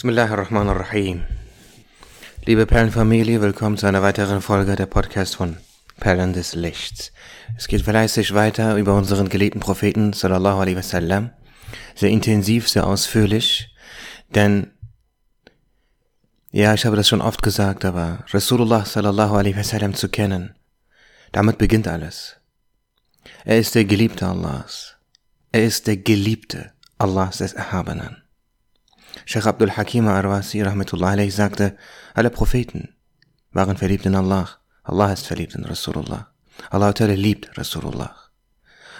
Bismillahirrahmanirrahim. Liebe Perlenfamilie, willkommen zu einer weiteren Folge der Podcast von Perlen des Lichts. Es geht fleißig weiter über unseren geliebten Propheten sallallahu alaihi wasallam. Sehr intensiv, sehr ausführlich, denn ja, ich habe das schon oft gesagt, aber Rasulullah sallallahu alaihi wasallam zu kennen, damit beginnt alles. Er ist der Geliebte Allahs. Er ist der Geliebte Allahs des Erhabenen. Sheikh Abdul Hakim Arwasi rahmetullah alayhi sagte, alle Propheten waren verliebt in Allah. Allah ist verliebt in Rasulullah. Allah Ta'ala liebt Rasulullah.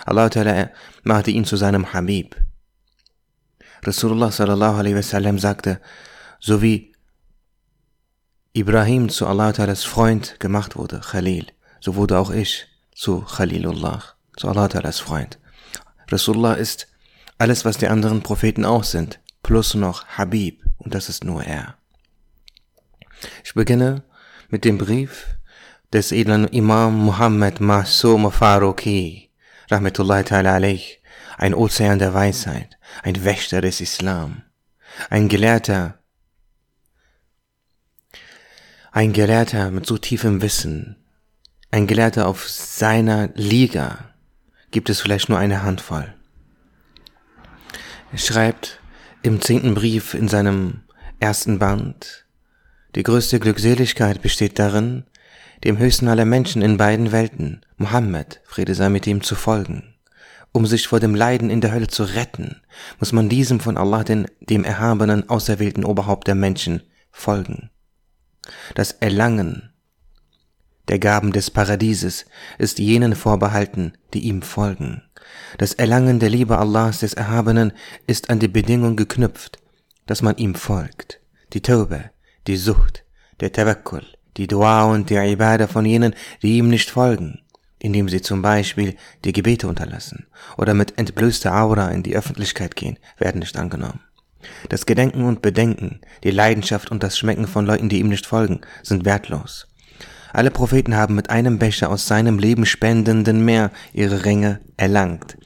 Allah Ta'ala machte ihn zu seinem Habib. Rasulullah sallallahu alaihi wasallam sagte, so wie Ibrahim zu Allah Ta'alas Freund gemacht wurde, Khalil, so wurde auch ich zu Khalilullah, zu Allah Ta'alas Freund. Rasulullah ist alles, was die anderen Propheten auch sind plus noch Habib und das ist nur er. Ich beginne mit dem Brief des edlen Imam Muhammad Masum Faruqi, Rahmatullahi ta'ala alayh, ein Ozean der Weisheit, ein Wächter des Islam, ein Gelehrter, ein Gelehrter mit so tiefem Wissen, ein Gelehrter auf seiner Liga, gibt es vielleicht nur eine Handvoll. Er schreibt, im zehnten Brief in seinem ersten Band. Die größte Glückseligkeit besteht darin, dem höchsten aller Menschen in beiden Welten, Mohammed, Friede sei mit ihm, zu folgen. Um sich vor dem Leiden in der Hölle zu retten, muss man diesem von Allah, den, dem erhabenen, auserwählten Oberhaupt der Menschen, folgen. Das Erlangen der Gaben des Paradieses ist jenen vorbehalten, die ihm folgen. Das Erlangen der Liebe Allahs des Erhabenen ist an die Bedingung geknüpft, dass man ihm folgt. Die Taube, die Sucht, der Tawakkul, die Dua und die Ibadah von jenen, die ihm nicht folgen, indem sie zum Beispiel die Gebete unterlassen oder mit entblößter Aura in die Öffentlichkeit gehen, werden nicht angenommen. Das Gedenken und Bedenken, die Leidenschaft und das Schmecken von Leuten, die ihm nicht folgen, sind wertlos. Alle Propheten haben mit einem Becher aus seinem Leben spendenden Meer ihre Ränge erlangt.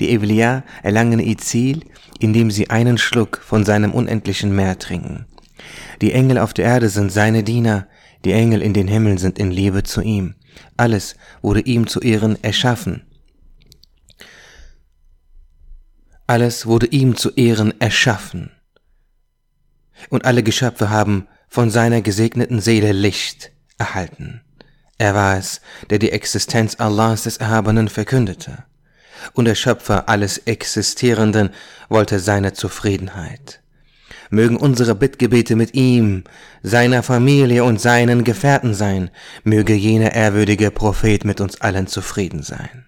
Die Evliya erlangen ihr Ziel, indem sie einen Schluck von seinem unendlichen Meer trinken. Die Engel auf der Erde sind seine Diener, die Engel in den Himmeln sind in Liebe zu ihm. Alles wurde ihm zu Ehren erschaffen. Alles wurde ihm zu Ehren erschaffen. Und alle Geschöpfe haben von seiner gesegneten Seele Licht erhalten. Er war es, der die Existenz Allahs des Erhabenen verkündete. Und der Schöpfer alles Existierenden wollte seine Zufriedenheit. Mögen unsere Bittgebete mit ihm, seiner Familie und seinen Gefährten sein, möge jener ehrwürdige Prophet mit uns allen zufrieden sein.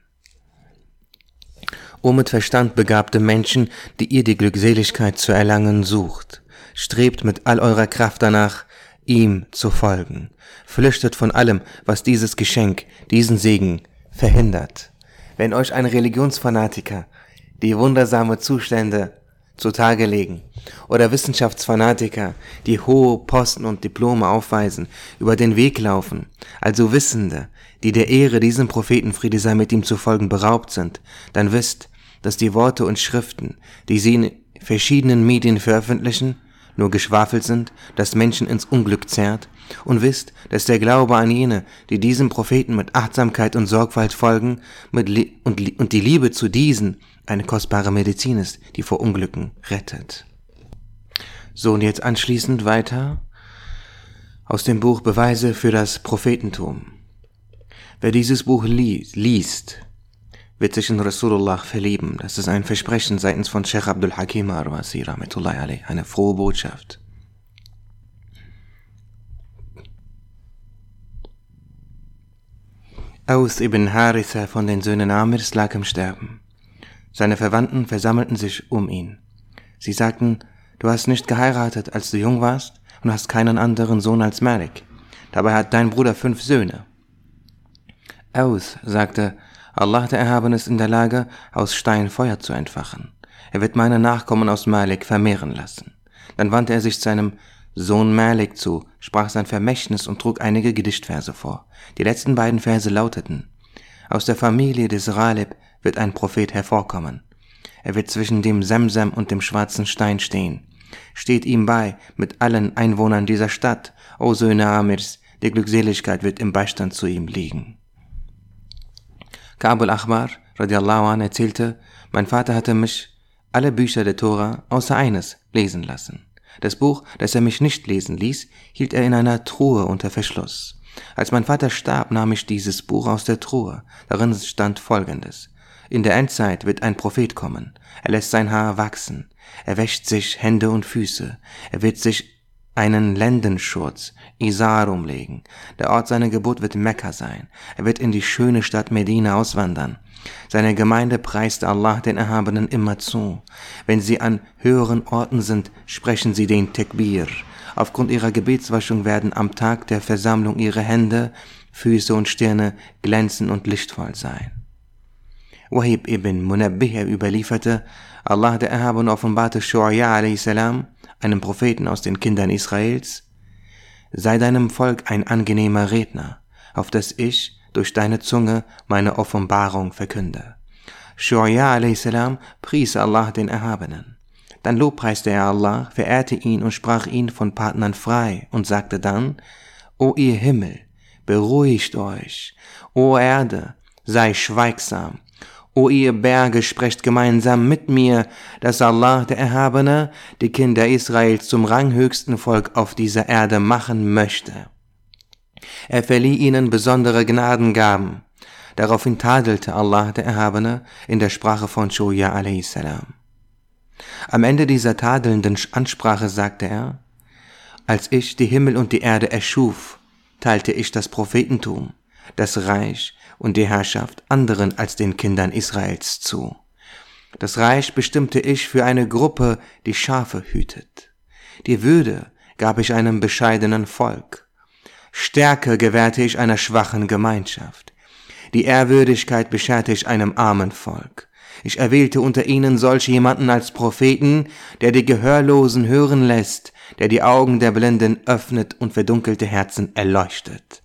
O mit Verstand begabte Menschen, die ihr die Glückseligkeit zu erlangen sucht, strebt mit all eurer Kraft danach, ihm zu folgen. Flüchtet von allem, was dieses Geschenk, diesen Segen verhindert. Wenn euch ein Religionsfanatiker die wundersame Zustände zutage legen oder Wissenschaftsfanatiker, die hohe Posten und Diplome aufweisen, über den Weg laufen, also Wissende, die der Ehre diesem Propheten Friede sei mit ihm zu folgen beraubt sind, dann wisst, dass die Worte und Schriften, die sie in verschiedenen Medien veröffentlichen, nur Geschwafel sind, das Menschen ins Unglück zerrt, und wisst, dass der Glaube an jene, die diesem Propheten mit Achtsamkeit und Sorgfalt folgen, mit und, und die Liebe zu diesen eine kostbare Medizin ist, die vor Unglücken rettet. So, und jetzt anschließend weiter aus dem Buch Beweise für das Prophetentum. Wer dieses Buch liest, wird sich in Rasulullah verlieben. Das ist ein Versprechen seitens von Sheikh Abdul Hakim Arwasi, eine frohe Botschaft. Aus ibn Haritha von den Söhnen Amirs lag im Sterben. Seine Verwandten versammelten sich um ihn. Sie sagten, du hast nicht geheiratet, als du jung warst, und hast keinen anderen Sohn als Malik. Dabei hat dein Bruder fünf Söhne. Aus sagte, Allah der Erhabene ist in der Lage, aus Stein Feuer zu entfachen. Er wird meine Nachkommen aus Malik vermehren lassen. Dann wandte er sich seinem Sohn Malik zu, sprach sein Vermächtnis und trug einige Gedichtverse vor. Die letzten beiden Verse lauteten, Aus der Familie des Ralib wird ein Prophet hervorkommen. Er wird zwischen dem Semsem und dem schwarzen Stein stehen. Steht ihm bei mit allen Einwohnern dieser Stadt, o Söhne Amirs, die Glückseligkeit wird im Beistand zu ihm liegen. Kabul Ahmar, radiallahu an, erzählte, mein Vater hatte mich alle Bücher der Tora außer eines lesen lassen. Das Buch, das er mich nicht lesen ließ, hielt er in einer Truhe unter Verschluss. Als mein Vater starb, nahm ich dieses Buch aus der Truhe. Darin stand Folgendes. In der Endzeit wird ein Prophet kommen. Er lässt sein Haar wachsen. Er wäscht sich Hände und Füße. Er wird sich einen Lendenschurz, Isar umlegen. Der Ort seiner Geburt wird Mekka sein. Er wird in die schöne Stadt Medina auswandern. Seine Gemeinde preist Allah den Erhabenen immer zu. Wenn sie an höheren Orten sind, sprechen sie den Tekbir. Aufgrund ihrer Gebetswaschung werden am Tag der Versammlung ihre Hände, Füße und Stirne glänzen und lichtvoll sein. Wahib ibn Munabbih überlieferte, Allah der Erhabene offenbarte Shu'aya a.s., einem Propheten aus den Kindern Israels, sei deinem Volk ein angenehmer Redner, auf das ich durch deine Zunge meine Offenbarung verkünde. Shu'aya a.s. pries Allah den Erhabenen. Dann lobpreiste er Allah, verehrte ihn und sprach ihn von Partnern frei und sagte dann, O ihr Himmel, beruhigt euch, O Erde, sei schweigsam, O ihr Berge, sprecht gemeinsam mit mir, dass Allah, der Erhabene, die Kinder Israels zum ranghöchsten Volk auf dieser Erde machen möchte. Er verlieh ihnen besondere Gnadengaben. Daraufhin tadelte Allah, der Erhabene, in der Sprache von Shoya a.s. Am Ende dieser tadelnden Ansprache sagte er, als ich die Himmel und die Erde erschuf, teilte ich das Prophetentum, das Reich und die Herrschaft anderen als den Kindern Israels zu. Das Reich bestimmte ich für eine Gruppe, die Schafe hütet. Die Würde gab ich einem bescheidenen Volk. Stärke gewährte ich einer schwachen Gemeinschaft. Die Ehrwürdigkeit bescherte ich einem armen Volk. Ich erwählte unter ihnen solch jemanden als Propheten, der die Gehörlosen hören lässt, der die Augen der Blinden öffnet und verdunkelte Herzen erleuchtet.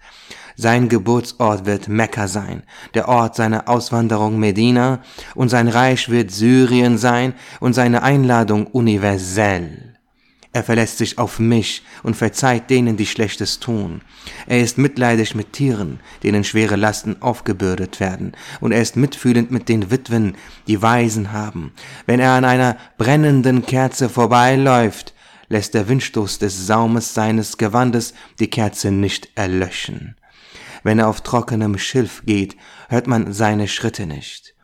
Sein Geburtsort wird Mekka sein, der Ort seiner Auswanderung Medina, und sein Reich wird Syrien sein und seine Einladung universell. Er verlässt sich auf mich und verzeiht denen, die Schlechtes tun. Er ist mitleidig mit Tieren, denen schwere Lasten aufgebürdet werden, und er ist mitfühlend mit den Witwen, die Waisen haben. Wenn er an einer brennenden Kerze vorbeiläuft, lässt der Windstoß des Saumes seines Gewandes die Kerze nicht erlöschen. Wenn er auf trockenem Schilf geht, hört man seine Schritte nicht.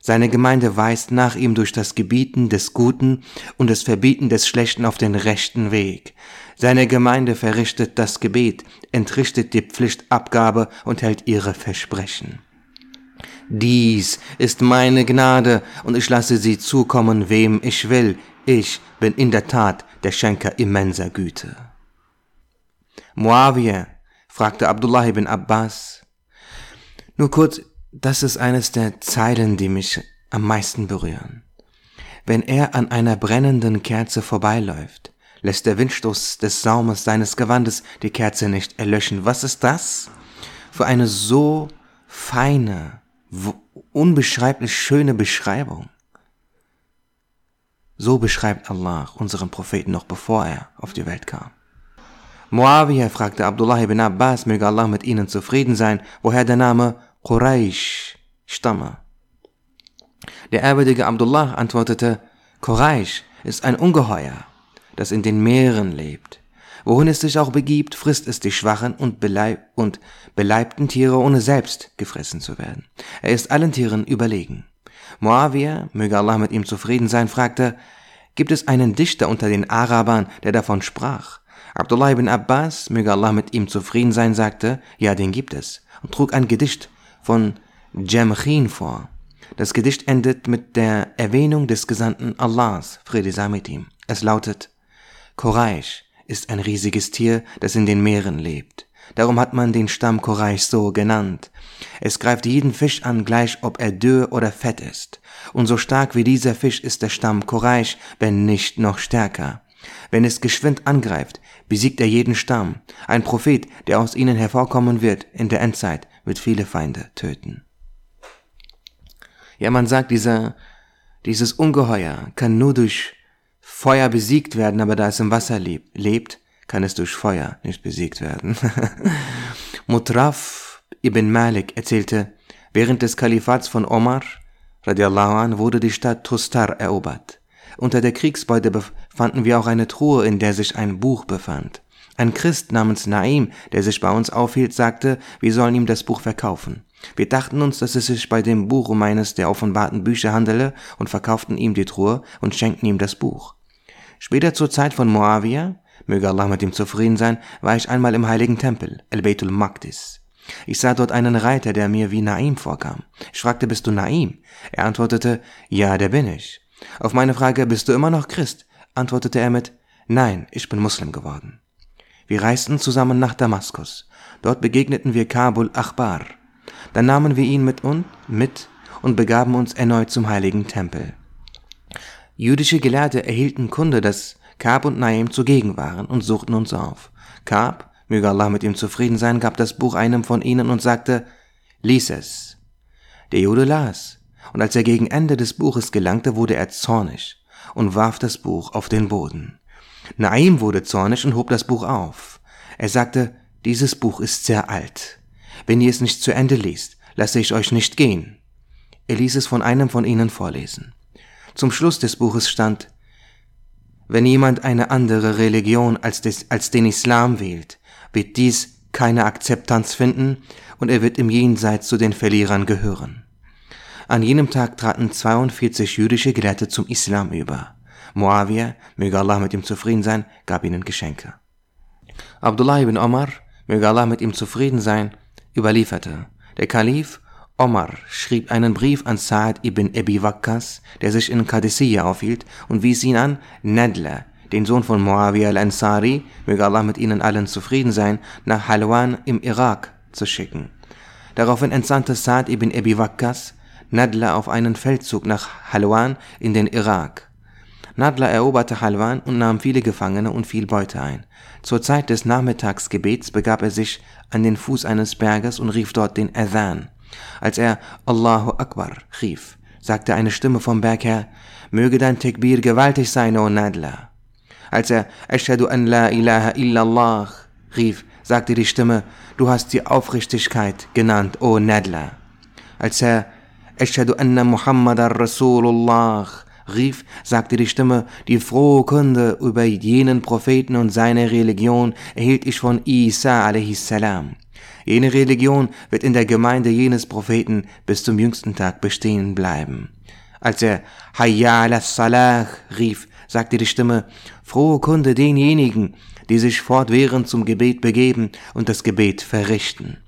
Seine Gemeinde weist nach ihm durch das Gebieten des Guten und das Verbieten des Schlechten auf den rechten Weg. Seine Gemeinde verrichtet das Gebet, entrichtet die Pflichtabgabe und hält ihre Versprechen. Dies ist meine Gnade und ich lasse sie zukommen, wem ich will. Ich bin in der Tat der Schenker immenser Güte. Muawiyah fragte Abdullah ibn Abbas. Nur kurz, das ist eines der Zeilen, die mich am meisten berühren. Wenn er an einer brennenden Kerze vorbeiläuft, lässt der Windstoß des Saumes seines Gewandes die Kerze nicht erlöschen. Was ist das? Für eine so feine, unbeschreiblich schöne Beschreibung. So beschreibt Allah unseren Propheten noch bevor er auf die Welt kam. Muawiyah fragte Abdullah ibn Abbas, möge Allah mit ihnen zufrieden sein, woher der Name Quraysh stamme. Der ehrwürdige Abdullah antwortete, Quraysh ist ein Ungeheuer, das in den Meeren lebt. Wohin es sich auch begibt, frisst es die schwachen und, beleib und beleibten Tiere, ohne selbst gefressen zu werden. Er ist allen Tieren überlegen. Moawiyah, möge Allah mit ihm zufrieden sein, fragte, gibt es einen Dichter unter den Arabern, der davon sprach? Abdullah ibn Abbas, möge Allah mit ihm zufrieden sein, sagte, ja, den gibt es, und trug ein Gedicht von Jamchin vor. Das Gedicht endet mit der Erwähnung des Gesandten Allahs, Friede sei mit ihm. Es lautet, Quraysh ist ein riesiges Tier, das in den Meeren lebt. Darum hat man den Stamm Quraysh so genannt. Es greift jeden Fisch an, gleich ob er dürr oder fett ist. Und so stark wie dieser Fisch ist der Stamm Quraysh, wenn nicht noch stärker. Wenn es geschwind angreift, besiegt er jeden Stamm. Ein Prophet, der aus ihnen hervorkommen wird in der Endzeit, wird viele Feinde töten. Ja, man sagt, dieser, dieses Ungeheuer kann nur durch Feuer besiegt werden, aber da es im Wasser lebt, kann es durch Feuer nicht besiegt werden. Mutraf ibn Malik erzählte, während des Kalifats von Omar radiallahu an, wurde die Stadt Tustar erobert. Unter der Kriegsbeute fanden wir auch eine Truhe, in der sich ein Buch befand. Ein Christ namens Naim, der sich bei uns aufhielt, sagte, wir sollen ihm das Buch verkaufen. Wir dachten uns, dass es sich bei dem Buch um eines der offenbarten Bücher handele und verkauften ihm die Truhe und schenkten ihm das Buch. Später zur Zeit von Moawiyah, möge Allah mit ihm zufrieden sein, war ich einmal im heiligen Tempel, El-Beitul Maqdis. Ich sah dort einen Reiter, der mir wie Naim vorkam. Ich fragte, bist du Naim? Er antwortete, ja, der bin ich. Auf meine Frage, bist du immer noch Christ? antwortete er mit, nein, ich bin Muslim geworden. Wir reisten zusammen nach Damaskus. Dort begegneten wir Kabul Achbar. Dann nahmen wir ihn mit und mit und begaben uns erneut zum heiligen Tempel. Jüdische Gelehrte erhielten Kunde, dass Kab und Naim zugegen waren und suchten uns auf. Kab, möge Allah mit ihm zufrieden sein, gab das Buch einem von ihnen und sagte, lies es. Der Jude las, und als er gegen Ende des Buches gelangte, wurde er zornig und warf das Buch auf den Boden. Naim wurde zornig und hob das Buch auf. Er sagte, dieses Buch ist sehr alt. Wenn ihr es nicht zu Ende liest, lasse ich euch nicht gehen. Er ließ es von einem von ihnen vorlesen. Zum Schluss des Buches stand, wenn jemand eine andere Religion als, des, als den Islam wählt, wird dies keine Akzeptanz finden und er wird im Jenseits zu den Verlierern gehören. An jenem Tag traten 42 jüdische Gelehrte zum Islam über. Muawiyah, möge Allah mit ihm zufrieden sein, gab ihnen Geschenke. Abdullah ibn Omar, möge Allah mit ihm zufrieden sein, überlieferte, der Kalif Omar schrieb einen Brief an Sa'd ibn Abi Waqqas, der sich in Qadisiyya aufhielt, und wies ihn an, Nadla, den Sohn von Muawiyah al-Ansari, möge Allah mit ihnen allen zufrieden sein, nach Halwan im Irak zu schicken. Daraufhin entsandte Sa'd ibn Abi Waqqas Nadla auf einen Feldzug nach Halwan in den Irak. Nadla eroberte Halwan und nahm viele Gefangene und viel Beute ein. Zur Zeit des Nachmittagsgebets begab er sich an den Fuß eines Berges und rief dort den Adhan. Als er Allahu Akbar rief, sagte eine Stimme vom Berg her, möge dein Tekbir gewaltig sein, o Nadla. Als er Ashadu an la ilaha illallah rief, sagte die Stimme, du hast die Aufrichtigkeit genannt, o Nadla. Als er Ashadu anna Muhammadar Rasulullah rief, sagte die Stimme, die frohe Kunde über jenen Propheten und seine Religion erhielt ich von Isa a.s. Jene Religion wird in der Gemeinde jenes Propheten bis zum jüngsten Tag bestehen bleiben. Als er Hayya ala Salah rief, sagte die Stimme, frohe Kunde denjenigen, die sich fortwährend zum Gebet begeben und das Gebet verrichten.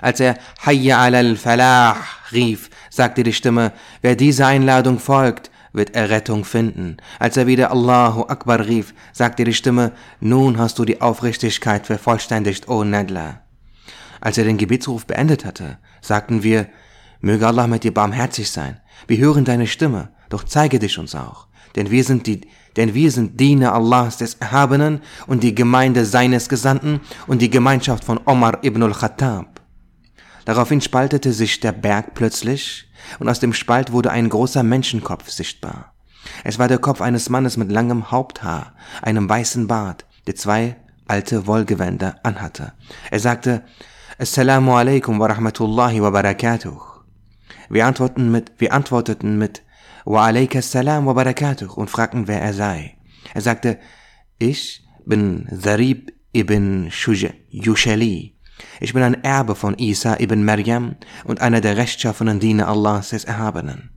Als er Hayya ala Falah rief, sagte die Stimme, wer dieser Einladung folgt, wird Errettung finden. Als er wieder Allahu Akbar rief, sagte die Stimme, nun hast du die Aufrichtigkeit vervollständigt, O Nadla. Als er den Gebetsruf beendet hatte, sagten wir, möge Allah mit dir barmherzig sein. Wir hören deine Stimme, doch zeige dich uns auch. Denn wir sind die, denn wir sind Diener Allahs des Erhabenen und die Gemeinde seines Gesandten und die Gemeinschaft von Omar ibn al-Khattab. Daraufhin spaltete sich der Berg plötzlich und aus dem Spalt wurde ein großer Menschenkopf sichtbar. Es war der Kopf eines Mannes mit langem Haupthaar, einem weißen Bart, der zwei alte Wollgewänder anhatte. Er sagte, Assalamu alaikum wa rahmatullahi wa barakatuh. Wir antworteten mit, wir antworteten mit Wa alaika salam wa barakatuh und fragten, wer er sei. Er sagte, ich bin Zarib ibn Yushali. Ich bin ein Erbe von Isa ibn Maryam und einer der rechtschaffenen Diener Allahs des Erhabenen.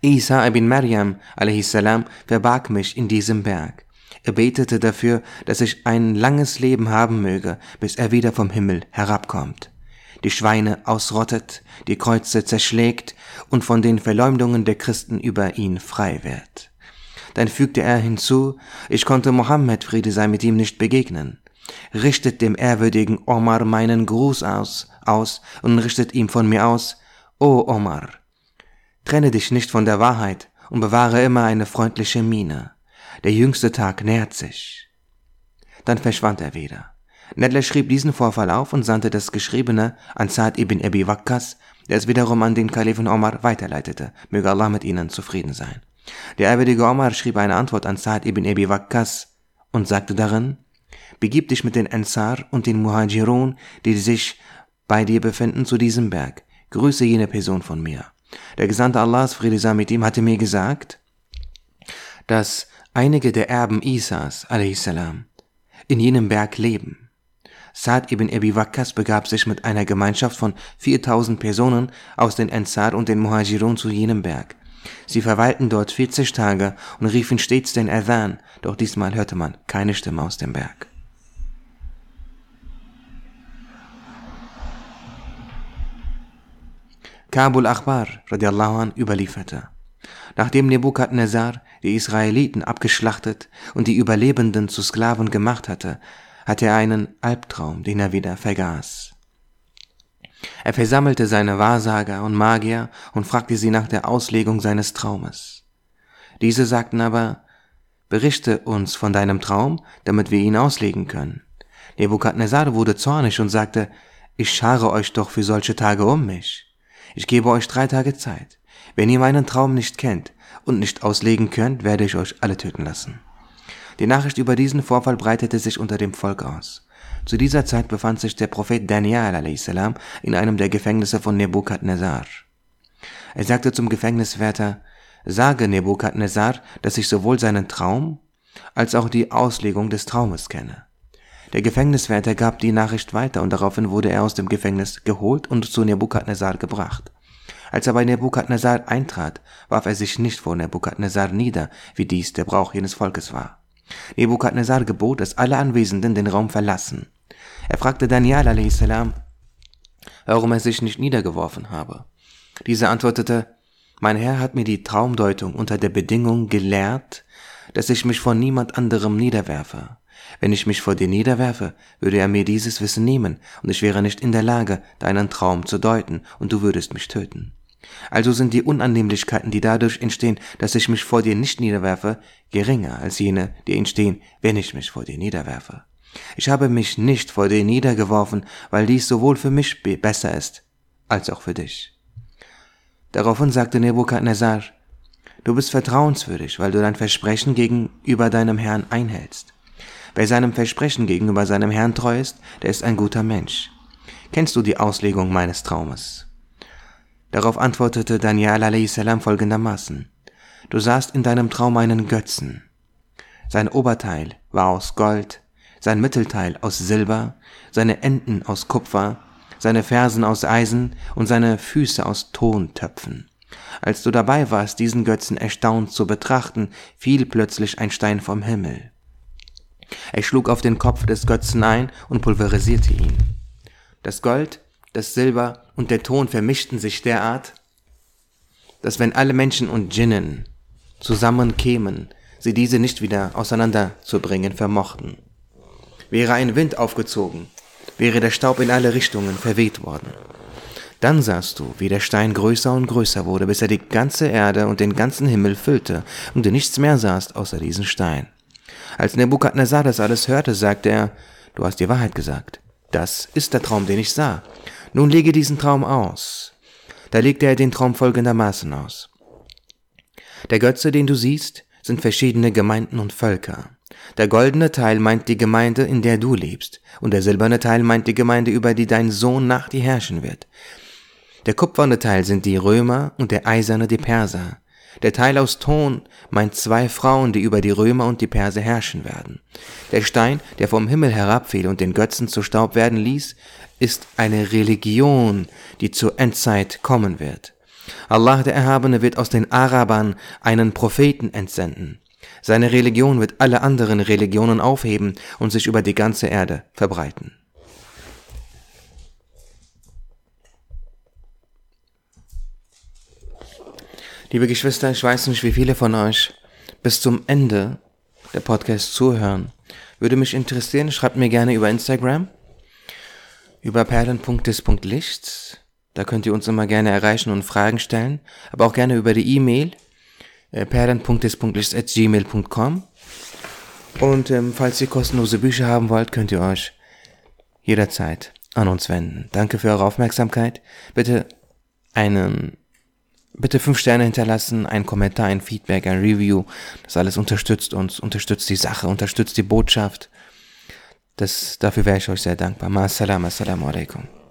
Isa ibn Maryam a.s. verbarg mich in diesem Berg. Er betete dafür, dass ich ein langes Leben haben möge, bis er wieder vom Himmel herabkommt, die Schweine ausrottet, die Kreuze zerschlägt und von den Verleumdungen der Christen über ihn frei wird. Dann fügte er hinzu, ich konnte Mohammed, Friede sei mit ihm, nicht begegnen. Richtet dem ehrwürdigen Omar meinen Gruß aus, aus und richtet ihm von mir aus, O Omar, trenne dich nicht von der Wahrheit und bewahre immer eine freundliche Miene. Der jüngste Tag nähert sich. Dann verschwand er wieder. Nedler schrieb diesen Vorfall auf und sandte das Geschriebene an Sa'd ibn Abi Waqqas, der es wiederum an den Kalifen Omar weiterleitete. Möge Allah mit ihnen zufrieden sein. Der ehrwürdige Omar schrieb eine Antwort an Sa'd ibn Abi Waqqas und sagte darin, Begib dich mit den Ansar und den Muhajirun, die sich bei dir befinden, zu diesem Berg. Grüße jene Person von mir. Der Gesandte Allahs, Friede sei mit ihm, hatte mir gesagt, dass einige der Erben Isas, a.s., in jenem Berg leben. Sa'd ibn Abi Waqqas begab sich mit einer Gemeinschaft von 4000 Personen aus den Ansar und den Muhajirun zu jenem Berg. Sie verweilten dort 40 Tage und riefen stets den Adhan, doch diesmal hörte man keine Stimme aus dem Berg. Kabul Achbar radiallahu an überlieferte. Nachdem Nebukadnezar die Israeliten abgeschlachtet und die Überlebenden zu Sklaven gemacht hatte, hatte er einen Albtraum, den er wieder vergaß. Er versammelte seine Wahrsager und Magier und fragte sie nach der Auslegung seines Traumes. Diese sagten aber, berichte uns von deinem Traum, damit wir ihn auslegen können. Nebukadnezar wurde zornig und sagte, ich schare euch doch für solche Tage um mich. Ich gebe euch drei Tage Zeit. Wenn ihr meinen Traum nicht kennt und nicht auslegen könnt, werde ich euch alle töten lassen. Die Nachricht über diesen Vorfall breitete sich unter dem Volk aus. Zu dieser Zeit befand sich der Prophet Daniel a.s. in einem der Gefängnisse von Nebukadnezar. Er sagte zum Gefängniswärter, sage Nebukadnezar, dass ich sowohl seinen Traum als auch die Auslegung des Traumes kenne. Der Gefängniswärter gab die Nachricht weiter und daraufhin wurde er aus dem Gefängnis geholt und zu Nebukadnezar gebracht. Als er bei Nebukadnezar eintrat, warf er sich nicht vor Nebukadnezar nieder, wie dies der Brauch jenes Volkes war. Nebukadnezar gebot, dass alle Anwesenden den Raum verlassen. Er fragte Daniel a.s., warum er sich nicht niedergeworfen habe. Dieser antwortete, mein Herr hat mir die Traumdeutung unter der Bedingung gelehrt, dass ich mich vor niemand anderem niederwerfe. Wenn ich mich vor dir niederwerfe, würde er mir dieses Wissen nehmen, und ich wäre nicht in der Lage, deinen Traum zu deuten, und du würdest mich töten. Also sind die Unannehmlichkeiten, die dadurch entstehen, dass ich mich vor dir nicht niederwerfe, geringer als jene, die entstehen, wenn ich mich vor dir niederwerfe. Ich habe mich nicht vor dir niedergeworfen, weil dies sowohl für mich besser ist, als auch für dich. Daraufhin sagte Nebukadnezar, du bist vertrauenswürdig, weil du dein Versprechen gegenüber deinem Herrn einhältst. Wer seinem Versprechen gegenüber seinem Herrn treu ist, der ist ein guter Mensch. Kennst du die Auslegung meines Traumes? Darauf antwortete Daniel a.s. folgendermaßen. Du sahst in deinem Traum einen Götzen. Sein Oberteil war aus Gold, sein Mittelteil aus Silber, seine Enden aus Kupfer, seine Fersen aus Eisen und seine Füße aus Tontöpfen. Als du dabei warst, diesen Götzen erstaunt zu betrachten, fiel plötzlich ein Stein vom Himmel. Er schlug auf den Kopf des Götzen ein und pulverisierte ihn. Das Gold, das Silber und der Ton vermischten sich derart, dass wenn alle Menschen und Djinnen zusammenkämen, sie diese nicht wieder auseinanderzubringen vermochten. Wäre ein Wind aufgezogen, wäre der Staub in alle Richtungen verweht worden. Dann sahst du, wie der Stein größer und größer wurde, bis er die ganze Erde und den ganzen Himmel füllte, und du nichts mehr sahst außer diesen Stein. Als Nebukadnezar das alles hörte, sagte er, du hast die Wahrheit gesagt. Das ist der Traum, den ich sah. Nun lege diesen Traum aus. Da legte er den Traum folgendermaßen aus. Der Götze, den du siehst, sind verschiedene Gemeinden und Völker. Der goldene Teil meint die Gemeinde, in der du lebst, und der silberne Teil meint die Gemeinde, über die dein Sohn nach dir herrschen wird. Der kupferne Teil sind die Römer und der eiserne die Perser. Der Teil aus Ton meint zwei Frauen, die über die Römer und die Perser herrschen werden. Der Stein, der vom Himmel herabfiel und den Götzen zu Staub werden ließ, ist eine Religion, die zur Endzeit kommen wird. Allah der Erhabene wird aus den Arabern einen Propheten entsenden. Seine Religion wird alle anderen Religionen aufheben und sich über die ganze Erde verbreiten. Liebe Geschwister, ich weiß nicht, wie viele von euch bis zum Ende der Podcast zuhören. Würde mich interessieren, schreibt mir gerne über Instagram, über perlen.des.lichts. Da könnt ihr uns immer gerne erreichen und Fragen stellen, aber auch gerne über die E-Mail äh, perlen.des.lichts.gmail.com Und ähm, falls ihr kostenlose Bücher haben wollt, könnt ihr euch jederzeit an uns wenden. Danke für eure Aufmerksamkeit. Bitte einen bitte fünf Sterne hinterlassen, ein Kommentar, ein Feedback, ein Review. Das alles unterstützt uns, unterstützt die Sache, unterstützt die Botschaft. Das, dafür wäre ich euch sehr dankbar. Ma assalamu alaikum.